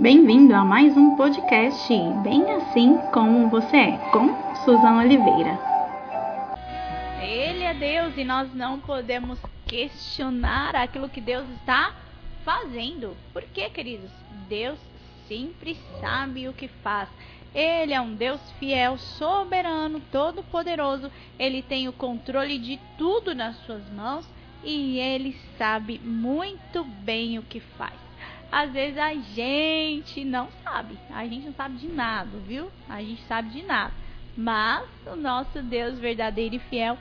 Bem-vindo a mais um podcast Bem Assim Como Você É, com Suzana Oliveira. Ele é Deus e nós não podemos questionar aquilo que Deus está fazendo. Por quê, queridos? Deus sempre sabe o que faz. Ele é um Deus fiel, soberano, todo-poderoso. Ele tem o controle de tudo nas suas mãos e ele sabe muito bem o que faz às vezes a gente não sabe. A gente não sabe de nada, viu? A gente sabe de nada. Mas o nosso Deus verdadeiro e fiel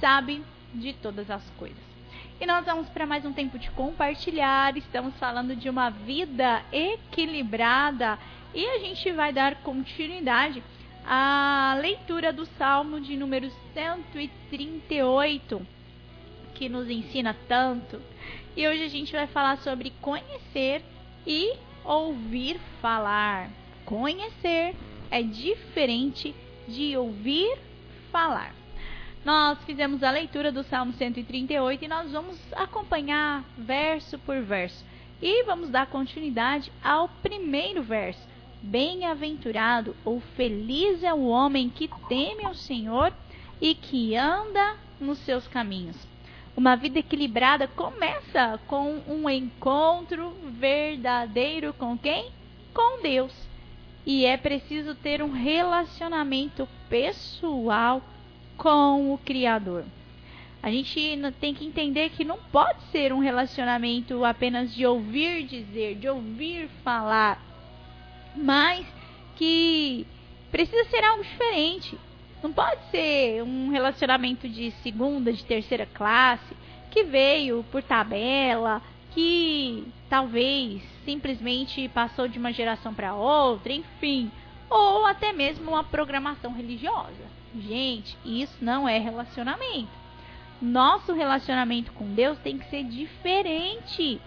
sabe de todas as coisas. E nós vamos para mais um tempo de compartilhar. Estamos falando de uma vida equilibrada e a gente vai dar continuidade à leitura do Salmo de número 138, que nos ensina tanto e hoje a gente vai falar sobre conhecer e ouvir falar. Conhecer é diferente de ouvir falar. Nós fizemos a leitura do Salmo 138 e nós vamos acompanhar verso por verso. E vamos dar continuidade ao primeiro verso. Bem-aventurado ou feliz é o homem que teme ao Senhor e que anda nos seus caminhos. Uma vida equilibrada começa com um encontro verdadeiro com quem? Com Deus. E é preciso ter um relacionamento pessoal com o Criador. A gente tem que entender que não pode ser um relacionamento apenas de ouvir dizer, de ouvir falar, mas que precisa ser algo diferente. Não pode ser um relacionamento de segunda, de terceira classe, que veio por tabela, que talvez simplesmente passou de uma geração para outra, enfim, ou até mesmo uma programação religiosa. Gente, isso não é relacionamento. Nosso relacionamento com Deus tem que ser diferente.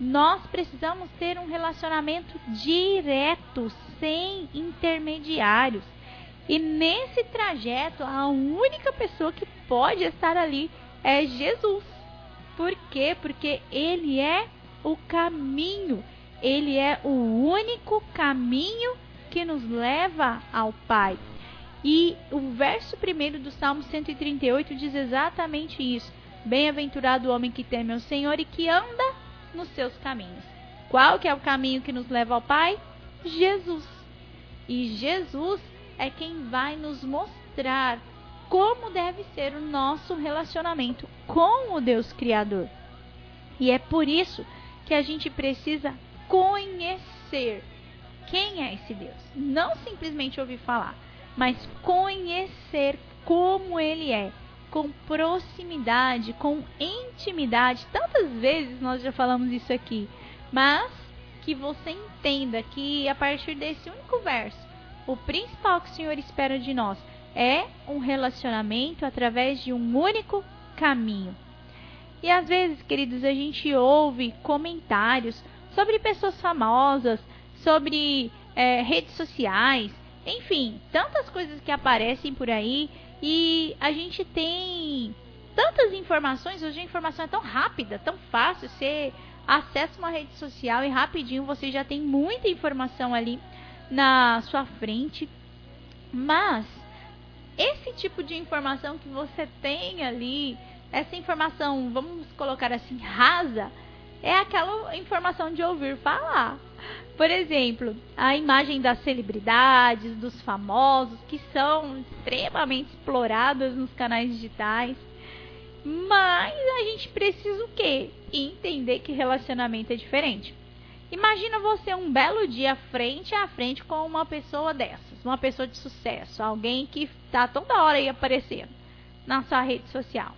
Nós precisamos ter um relacionamento direto, sem intermediários. E nesse trajeto, a única pessoa que pode estar ali é Jesus. Por quê? Porque ele é o caminho. Ele é o único caminho que nos leva ao Pai. E o verso primeiro do Salmo 138 diz exatamente isso. Bem-aventurado o homem que teme ao Senhor e que anda nos seus caminhos. Qual que é o caminho que nos leva ao Pai? Jesus. E Jesus é quem vai nos mostrar como deve ser o nosso relacionamento com o Deus Criador. E é por isso que a gente precisa conhecer quem é esse Deus. Não simplesmente ouvir falar, mas conhecer como ele é, com proximidade, com intimidade. Tantas vezes nós já falamos isso aqui, mas que você entenda que a partir desse único verso o principal que o Senhor espera de nós é um relacionamento através de um único caminho. E às vezes, queridos, a gente ouve comentários sobre pessoas famosas, sobre é, redes sociais, enfim, tantas coisas que aparecem por aí e a gente tem tantas informações. Hoje a informação é tão rápida, tão fácil. Você acessa uma rede social e rapidinho você já tem muita informação ali na sua frente. Mas esse tipo de informação que você tem ali, essa informação, vamos colocar assim, rasa, é aquela informação de ouvir falar. Por exemplo, a imagem das celebridades, dos famosos, que são extremamente exploradas nos canais digitais. Mas a gente precisa o quê? Entender que relacionamento é diferente. Imagina você um belo dia frente a frente com uma pessoa dessas, uma pessoa de sucesso, alguém que está toda hora aí aparecendo na sua rede social.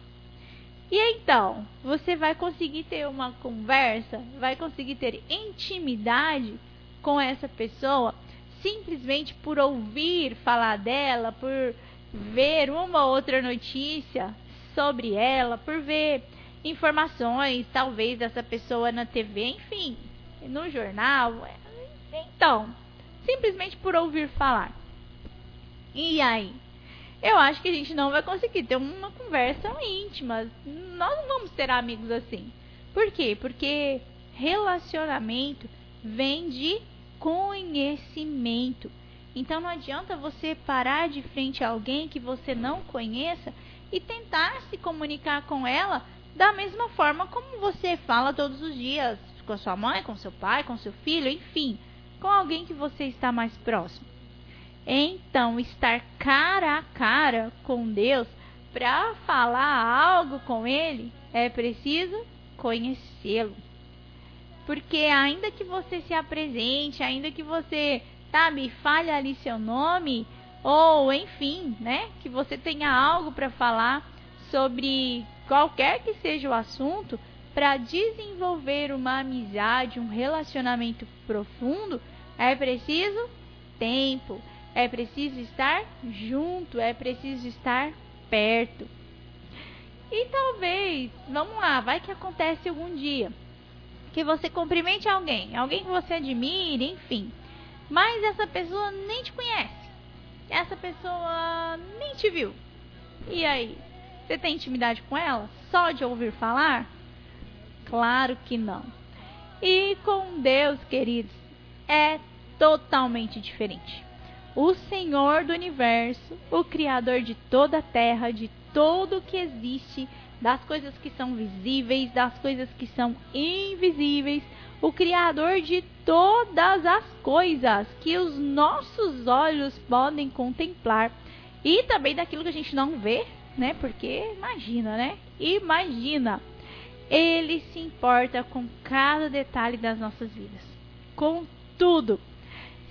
E então, você vai conseguir ter uma conversa, vai conseguir ter intimidade com essa pessoa simplesmente por ouvir falar dela, por ver uma outra notícia sobre ela, por ver informações, talvez dessa pessoa na TV, enfim, no jornal. Então, simplesmente por ouvir falar. E aí? Eu acho que a gente não vai conseguir ter uma conversa íntima. Nós não vamos ter amigos assim. Por quê? Porque relacionamento vem de conhecimento. Então não adianta você parar de frente a alguém que você não conheça e tentar se comunicar com ela da mesma forma como você fala todos os dias com a sua mãe, com seu pai, com seu filho, enfim, com alguém que você está mais próximo. Então, estar cara a cara com Deus para falar algo com Ele é preciso conhecê-lo. Porque ainda que você se apresente, ainda que você, sabe, fale ali seu nome, ou enfim, né, que você tenha algo para falar sobre qualquer que seja o assunto, para desenvolver uma amizade, um relacionamento profundo, é preciso tempo, é preciso estar junto, é preciso estar perto. E talvez, vamos lá, vai que acontece algum dia que você cumprimente alguém, alguém que você admire, enfim. Mas essa pessoa nem te conhece. Essa pessoa nem te viu. E aí? Você tem intimidade com ela? Só de ouvir falar? Claro que não. E com Deus, queridos, é totalmente diferente. O Senhor do universo, o Criador de toda a terra, de tudo que existe, das coisas que são visíveis, das coisas que são invisíveis, o Criador de todas as coisas que os nossos olhos podem contemplar e também daquilo que a gente não vê, né? Porque imagina, né? Imagina. Ele se importa com cada detalhe das nossas vidas, com tudo.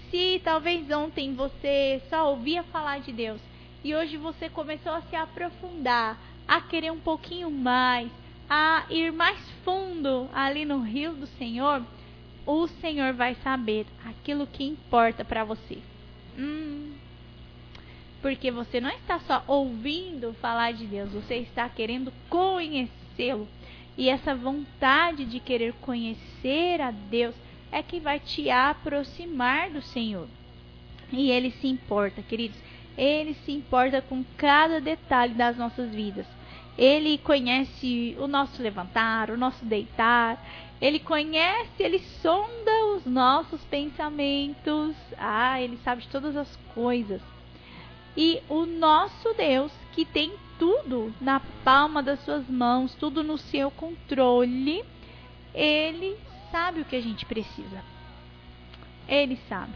Se talvez ontem você só ouvia falar de Deus e hoje você começou a se aprofundar, a querer um pouquinho mais, a ir mais fundo ali no rio do Senhor, o Senhor vai saber aquilo que importa para você. Hum, porque você não está só ouvindo falar de Deus, você está querendo conhecê-lo. E essa vontade de querer conhecer a Deus é que vai te aproximar do Senhor. E ele se importa, queridos. Ele se importa com cada detalhe das nossas vidas. Ele conhece o nosso levantar, o nosso deitar. Ele conhece, ele sonda os nossos pensamentos. Ah, ele sabe de todas as coisas. E o nosso Deus, que tem tudo na palma das suas mãos, tudo no seu controle, ele sabe o que a gente precisa. Ele sabe.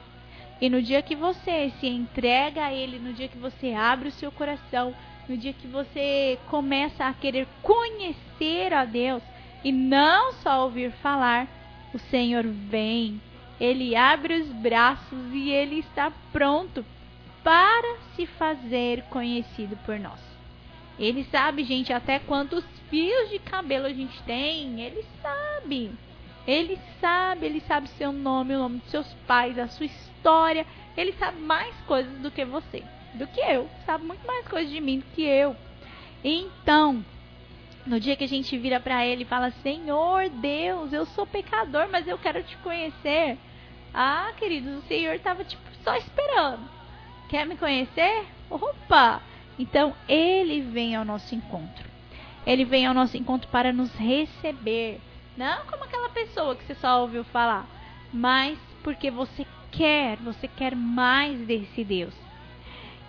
E no dia que você se entrega a Ele, no dia que você abre o seu coração, no dia que você começa a querer conhecer a Deus e não só ouvir falar, o Senhor vem, Ele abre os braços e Ele está pronto para se fazer conhecido por nós. Ele sabe, gente, até quantos fios de cabelo a gente tem, Ele sabe. Ele sabe, ele sabe seu nome, o nome dos seus pais, a sua história. Ele sabe mais coisas do que você, do que eu. Sabe muito mais coisas de mim do que eu. Então, no dia que a gente vira para ele e fala: Senhor Deus, eu sou pecador, mas eu quero te conhecer. Ah, queridos, o Senhor estava tipo só esperando. Quer me conhecer? Opa! Então ele vem ao nosso encontro. Ele vem ao nosso encontro para nos receber não como aquela pessoa que você só ouviu falar, mas porque você quer, você quer mais desse Deus.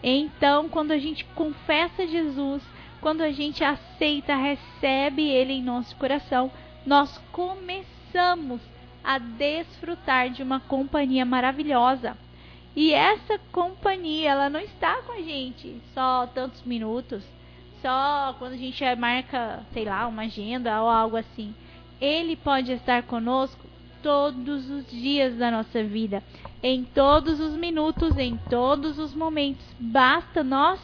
Então, quando a gente confessa Jesus, quando a gente aceita, recebe Ele em nosso coração, nós começamos a desfrutar de uma companhia maravilhosa. E essa companhia, ela não está com a gente só tantos minutos, só quando a gente marca, sei lá, uma agenda ou algo assim. Ele pode estar conosco todos os dias da nossa vida, em todos os minutos, em todos os momentos. Basta nós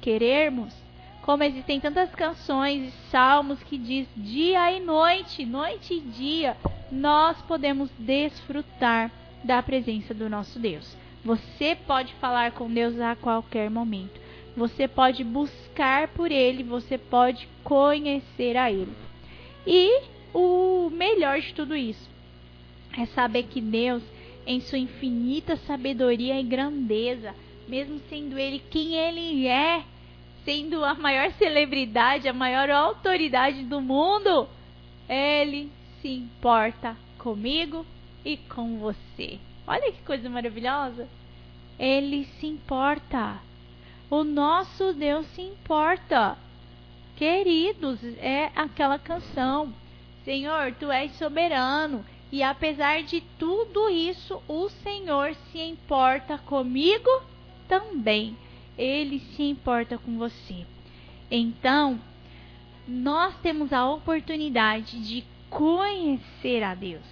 querermos. Como existem tantas canções e salmos que diz dia e noite, noite e dia, nós podemos desfrutar da presença do nosso Deus. Você pode falar com Deus a qualquer momento. Você pode buscar por Ele, você pode conhecer a Ele. E o melhor de tudo isso é saber que Deus, em sua infinita sabedoria e grandeza, mesmo sendo Ele quem Ele é, sendo a maior celebridade, a maior autoridade do mundo, Ele se importa comigo e com você. Olha que coisa maravilhosa. Ele se importa. O nosso Deus se importa. Queridos, é aquela canção. Senhor, tu és soberano. E apesar de tudo isso, o Senhor se importa comigo também. Ele se importa com você. Então, nós temos a oportunidade de conhecer a Deus.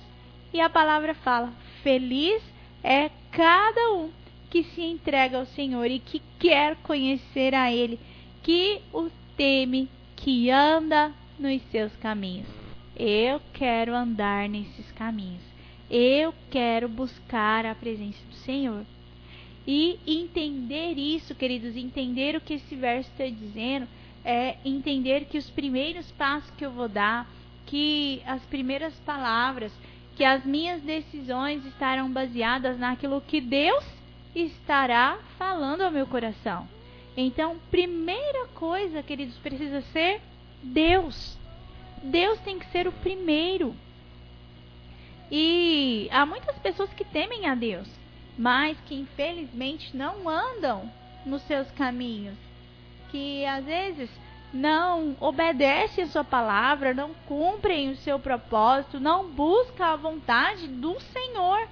E a palavra fala: feliz é cada um que se entrega ao Senhor e que quer conhecer a Ele, que o teme, que anda nos seus caminhos. Eu quero andar nesses caminhos. Eu quero buscar a presença do Senhor. E entender isso, queridos, entender o que esse verso está dizendo, é entender que os primeiros passos que eu vou dar, que as primeiras palavras, que as minhas decisões estarão baseadas naquilo que Deus estará falando ao meu coração. Então, primeira coisa, queridos, precisa ser Deus. Deus tem que ser o primeiro. E há muitas pessoas que temem a Deus, mas que infelizmente não andam nos seus caminhos, que às vezes não obedecem a sua palavra, não cumprem o seu propósito, não buscam a vontade do Senhor.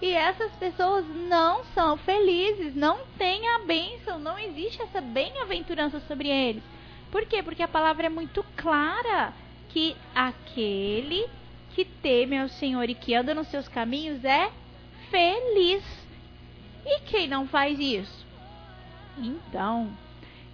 E essas pessoas não são felizes, não têm a bênção, não existe essa bem-aventurança sobre eles. Por quê? Porque a palavra é muito clara que aquele que teme ao Senhor e que anda nos seus caminhos é feliz. E quem não faz isso? Então,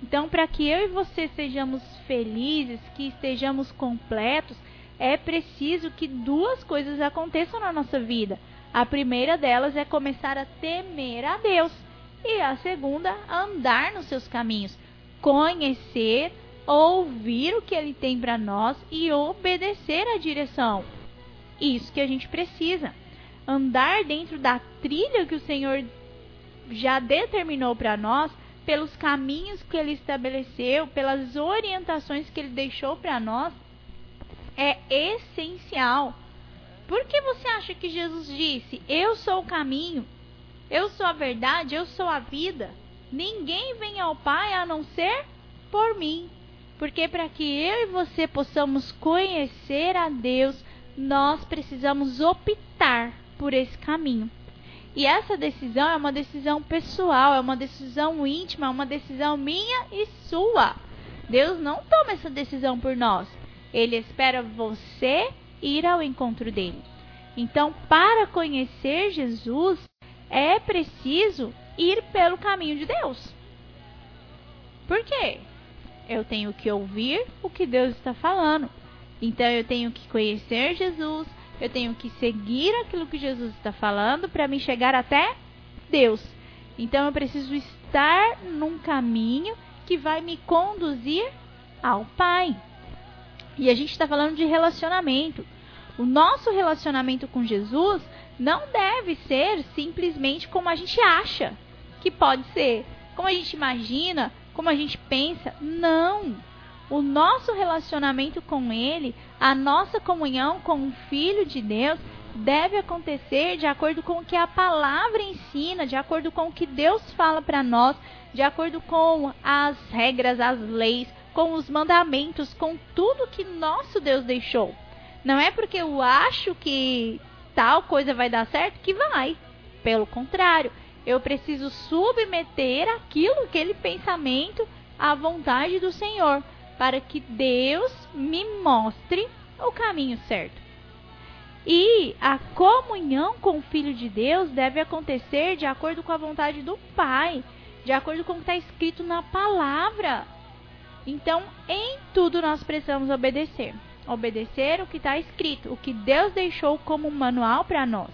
então para que eu e você sejamos felizes, que estejamos completos, é preciso que duas coisas aconteçam na nossa vida. A primeira delas é começar a temer a Deus. E a segunda, andar nos seus caminhos. Conhecer, ouvir o que ele tem para nós e obedecer à direção. Isso que a gente precisa. Andar dentro da trilha que o Senhor já determinou para nós, pelos caminhos que ele estabeleceu, pelas orientações que ele deixou para nós, é essencial por que você acha que Jesus disse: Eu sou o caminho, eu sou a verdade, eu sou a vida? Ninguém vem ao Pai a não ser por mim. Porque para que eu e você possamos conhecer a Deus, nós precisamos optar por esse caminho. E essa decisão é uma decisão pessoal, é uma decisão íntima, é uma decisão minha e sua. Deus não toma essa decisão por nós. Ele espera você ir ao encontro dele. Então, para conhecer Jesus, é preciso ir pelo caminho de Deus. Por quê? Eu tenho que ouvir o que Deus está falando. Então, eu tenho que conhecer Jesus, eu tenho que seguir aquilo que Jesus está falando para me chegar até Deus. Então, eu preciso estar num caminho que vai me conduzir ao Pai. E a gente está falando de relacionamento. O nosso relacionamento com Jesus não deve ser simplesmente como a gente acha que pode ser, como a gente imagina, como a gente pensa. Não! O nosso relacionamento com Ele, a nossa comunhão com o Filho de Deus, deve acontecer de acordo com o que a palavra ensina, de acordo com o que Deus fala para nós, de acordo com as regras, as leis, com os mandamentos, com tudo que nosso Deus deixou. Não é porque eu acho que tal coisa vai dar certo que vai. Pelo contrário, eu preciso submeter aquilo, aquele pensamento à vontade do Senhor, para que Deus me mostre o caminho certo. E a comunhão com o Filho de Deus deve acontecer de acordo com a vontade do Pai, de acordo com o que está escrito na palavra. Então, em tudo nós precisamos obedecer obedecer o que está escrito, o que Deus deixou como manual para nós.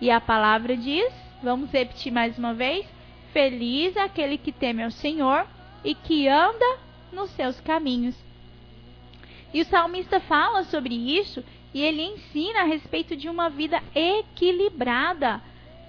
E a palavra diz, vamos repetir mais uma vez: Feliz aquele que teme ao Senhor e que anda nos seus caminhos. E o salmista fala sobre isso e ele ensina a respeito de uma vida equilibrada.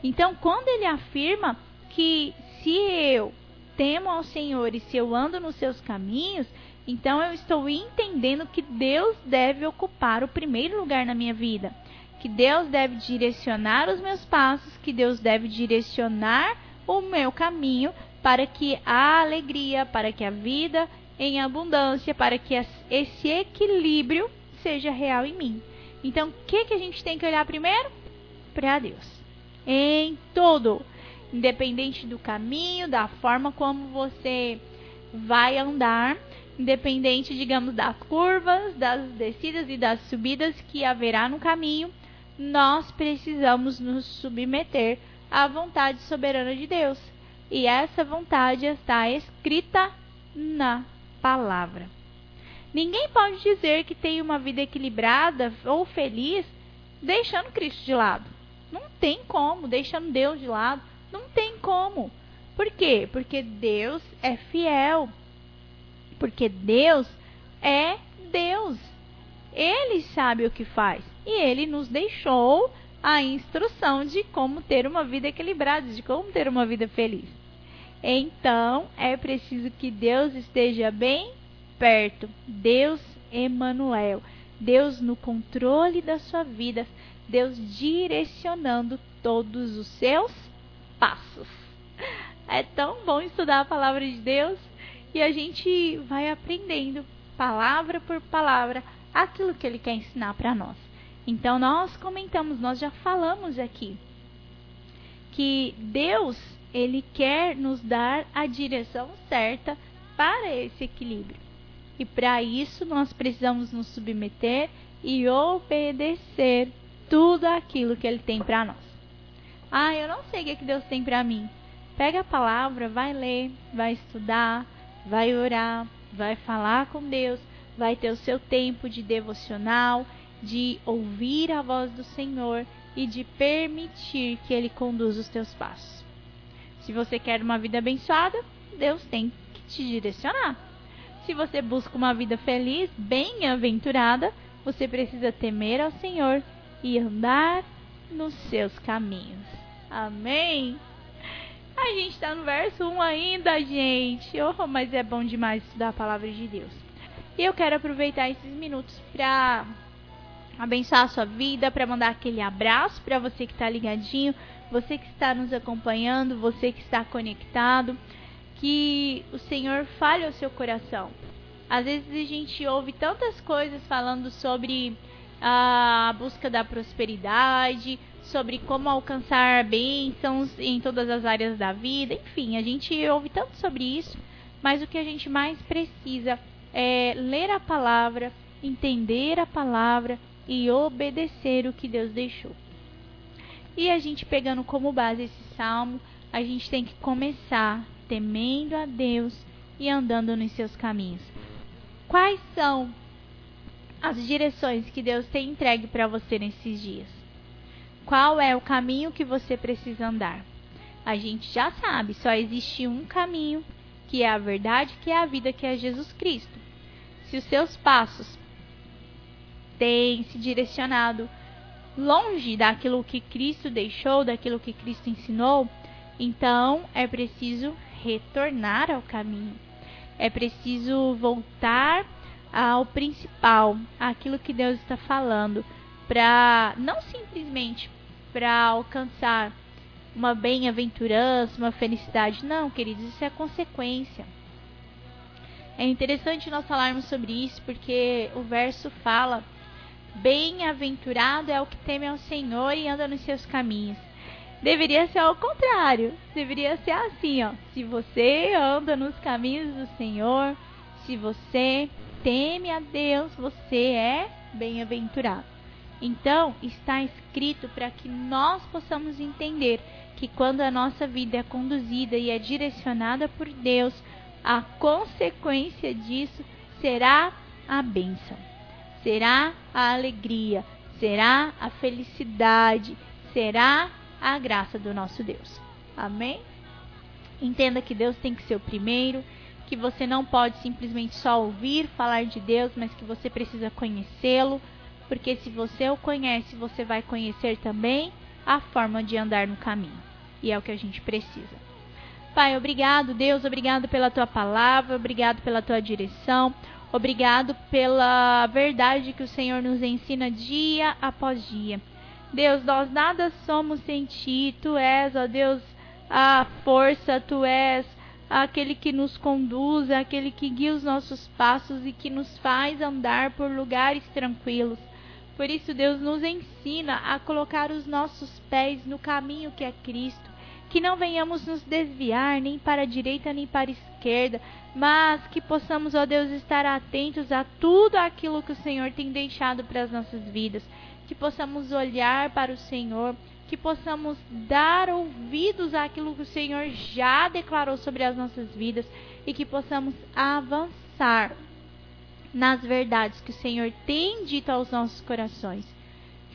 Então, quando ele afirma que se eu temo ao Senhor e se eu ando nos seus caminhos, então eu estou entendendo que Deus deve ocupar o primeiro lugar na minha vida, que Deus deve direcionar os meus passos, que Deus deve direcionar o meu caminho para que a alegria, para que a vida em abundância, para que esse equilíbrio seja real em mim. Então, o que, que a gente tem que olhar primeiro? Para Deus. Em tudo. Independente do caminho, da forma como você vai andar, independente, digamos, das curvas, das descidas e das subidas que haverá no caminho, nós precisamos nos submeter à vontade soberana de Deus. E essa vontade está escrita na palavra. Ninguém pode dizer que tem uma vida equilibrada ou feliz deixando Cristo de lado. Não tem como, deixando Deus de lado. Não tem como. Por quê? Porque Deus é fiel. Porque Deus é Deus. Ele sabe o que faz. E ele nos deixou a instrução de como ter uma vida equilibrada, de como ter uma vida feliz. Então, é preciso que Deus esteja bem perto. Deus Emanuel. Deus no controle da sua vida, Deus direcionando todos os seus passos. É tão bom estudar a palavra de Deus e a gente vai aprendendo palavra por palavra aquilo que ele quer ensinar para nós. Então nós comentamos, nós já falamos aqui que Deus, ele quer nos dar a direção certa para esse equilíbrio. E para isso nós precisamos nos submeter e obedecer tudo aquilo que ele tem para nós. Ah, eu não sei o que, é que Deus tem para mim. Pega a palavra, vai ler, vai estudar, vai orar, vai falar com Deus, vai ter o seu tempo de devocional, de ouvir a voz do Senhor e de permitir que Ele conduza os teus passos. Se você quer uma vida abençoada, Deus tem que te direcionar. Se você busca uma vida feliz, bem-aventurada, você precisa temer ao Senhor e andar nos seus caminhos. Amém? A gente está no verso 1 ainda, gente. Oh, mas é bom demais estudar a palavra de Deus. E eu quero aproveitar esses minutos para abençoar a sua vida, para mandar aquele abraço para você que está ligadinho, você que está nos acompanhando, você que está conectado. Que o Senhor fale ao seu coração. Às vezes a gente ouve tantas coisas falando sobre a busca da prosperidade, sobre como alcançar bênçãos em todas as áreas da vida. Enfim, a gente ouve tanto sobre isso, mas o que a gente mais precisa é ler a palavra, entender a palavra e obedecer o que Deus deixou. E a gente pegando como base esse salmo, a gente tem que começar temendo a Deus e andando nos seus caminhos. Quais são as direções que Deus tem entregue para você nesses dias? Qual é o caminho que você precisa andar? A gente já sabe, só existe um caminho, que é a verdade, que é a vida, que é Jesus Cristo. Se os seus passos têm se direcionado longe daquilo que Cristo deixou, daquilo que Cristo ensinou, então é preciso retornar ao caminho. É preciso voltar ao principal, aquilo que Deus está falando, para não simplesmente para alcançar uma bem-aventurança, uma felicidade. Não, queridos, isso é consequência. É interessante nós falarmos sobre isso porque o verso fala: Bem-aventurado é o que teme ao Senhor e anda nos seus caminhos. Deveria ser ao contrário. Deveria ser assim, ó. Se você anda nos caminhos do Senhor, se você teme a Deus, você é bem-aventurado. Então, está escrito para que nós possamos entender que quando a nossa vida é conduzida e é direcionada por Deus, a consequência disso será a bênção, será a alegria, será a felicidade, será a graça do nosso Deus. Amém? Entenda que Deus tem que ser o primeiro, que você não pode simplesmente só ouvir falar de Deus, mas que você precisa conhecê-lo porque se você o conhece, você vai conhecer também a forma de andar no caminho. E é o que a gente precisa. Pai, obrigado, Deus, obrigado pela tua palavra, obrigado pela tua direção, obrigado pela verdade que o Senhor nos ensina dia após dia. Deus, nós nada somos sem ti. Tu és, ó Deus, a força, tu és aquele que nos conduz, aquele que guia os nossos passos e que nos faz andar por lugares tranquilos. Por isso, Deus nos ensina a colocar os nossos pés no caminho que é Cristo, que não venhamos nos desviar nem para a direita nem para a esquerda, mas que possamos, ó Deus, estar atentos a tudo aquilo que o Senhor tem deixado para as nossas vidas, que possamos olhar para o Senhor, que possamos dar ouvidos àquilo que o Senhor já declarou sobre as nossas vidas e que possamos avançar nas verdades que o Senhor tem dito aos nossos corações.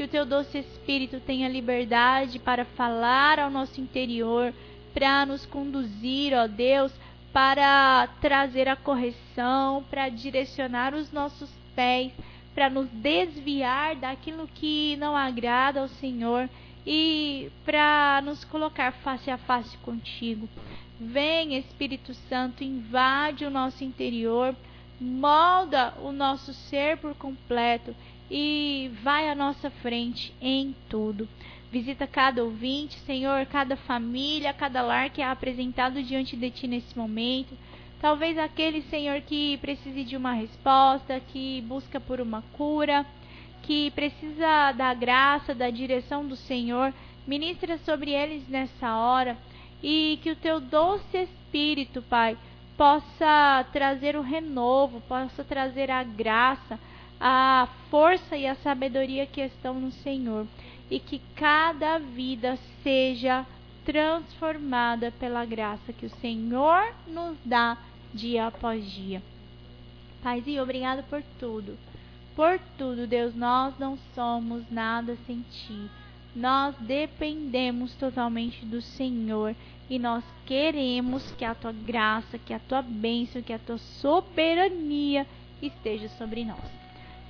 Que o teu doce Espírito tenha liberdade para falar ao nosso interior, para nos conduzir, ó Deus, para trazer a correção, para direcionar os nossos pés, para nos desviar daquilo que não agrada ao Senhor e para nos colocar face a face contigo. Vem, Espírito Santo, invade o nosso interior molda o nosso ser por completo e vai à nossa frente em tudo. Visita cada ouvinte, Senhor, cada família, cada lar que é apresentado diante de Ti nesse momento. Talvez aquele, Senhor, que precise de uma resposta, que busca por uma cura, que precisa da graça, da direção do Senhor. Ministra sobre eles nessa hora e que o Teu doce Espírito, Pai, possa trazer o renovo, possa trazer a graça, a força e a sabedoria que estão no Senhor e que cada vida seja transformada pela graça que o Senhor nos dá dia após dia. Paizinho, obrigado por tudo. Por tudo, Deus, nós não somos nada sem ti. Nós dependemos totalmente do Senhor e nós queremos que a tua graça, que a tua bênção, que a tua soberania esteja sobre nós.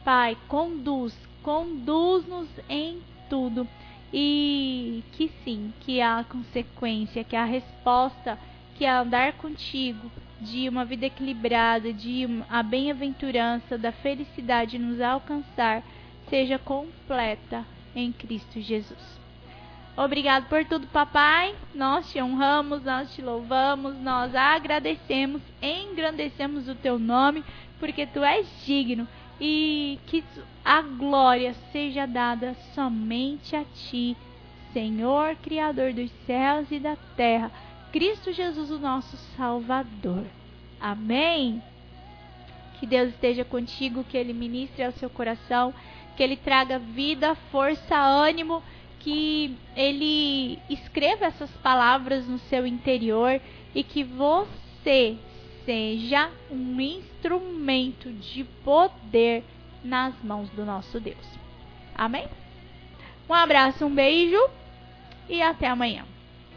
Pai, conduz, conduz-nos em tudo e que sim, que a consequência, que a resposta, que a andar contigo de uma vida equilibrada, de a bem-aventurança, da felicidade nos alcançar, seja completa em Cristo Jesus. Obrigado por tudo, papai. Nós te honramos, nós te louvamos, nós agradecemos, engrandecemos o teu nome, porque tu és digno e que a glória seja dada somente a ti, Senhor, Criador dos céus e da terra, Cristo Jesus, o nosso Salvador. Amém. Que Deus esteja contigo, que Ele ministre ao seu coração, que Ele traga vida, força, ânimo que ele escreva essas palavras no seu interior e que você seja um instrumento de poder nas mãos do nosso Deus. Amém? Um abraço, um beijo e até amanhã.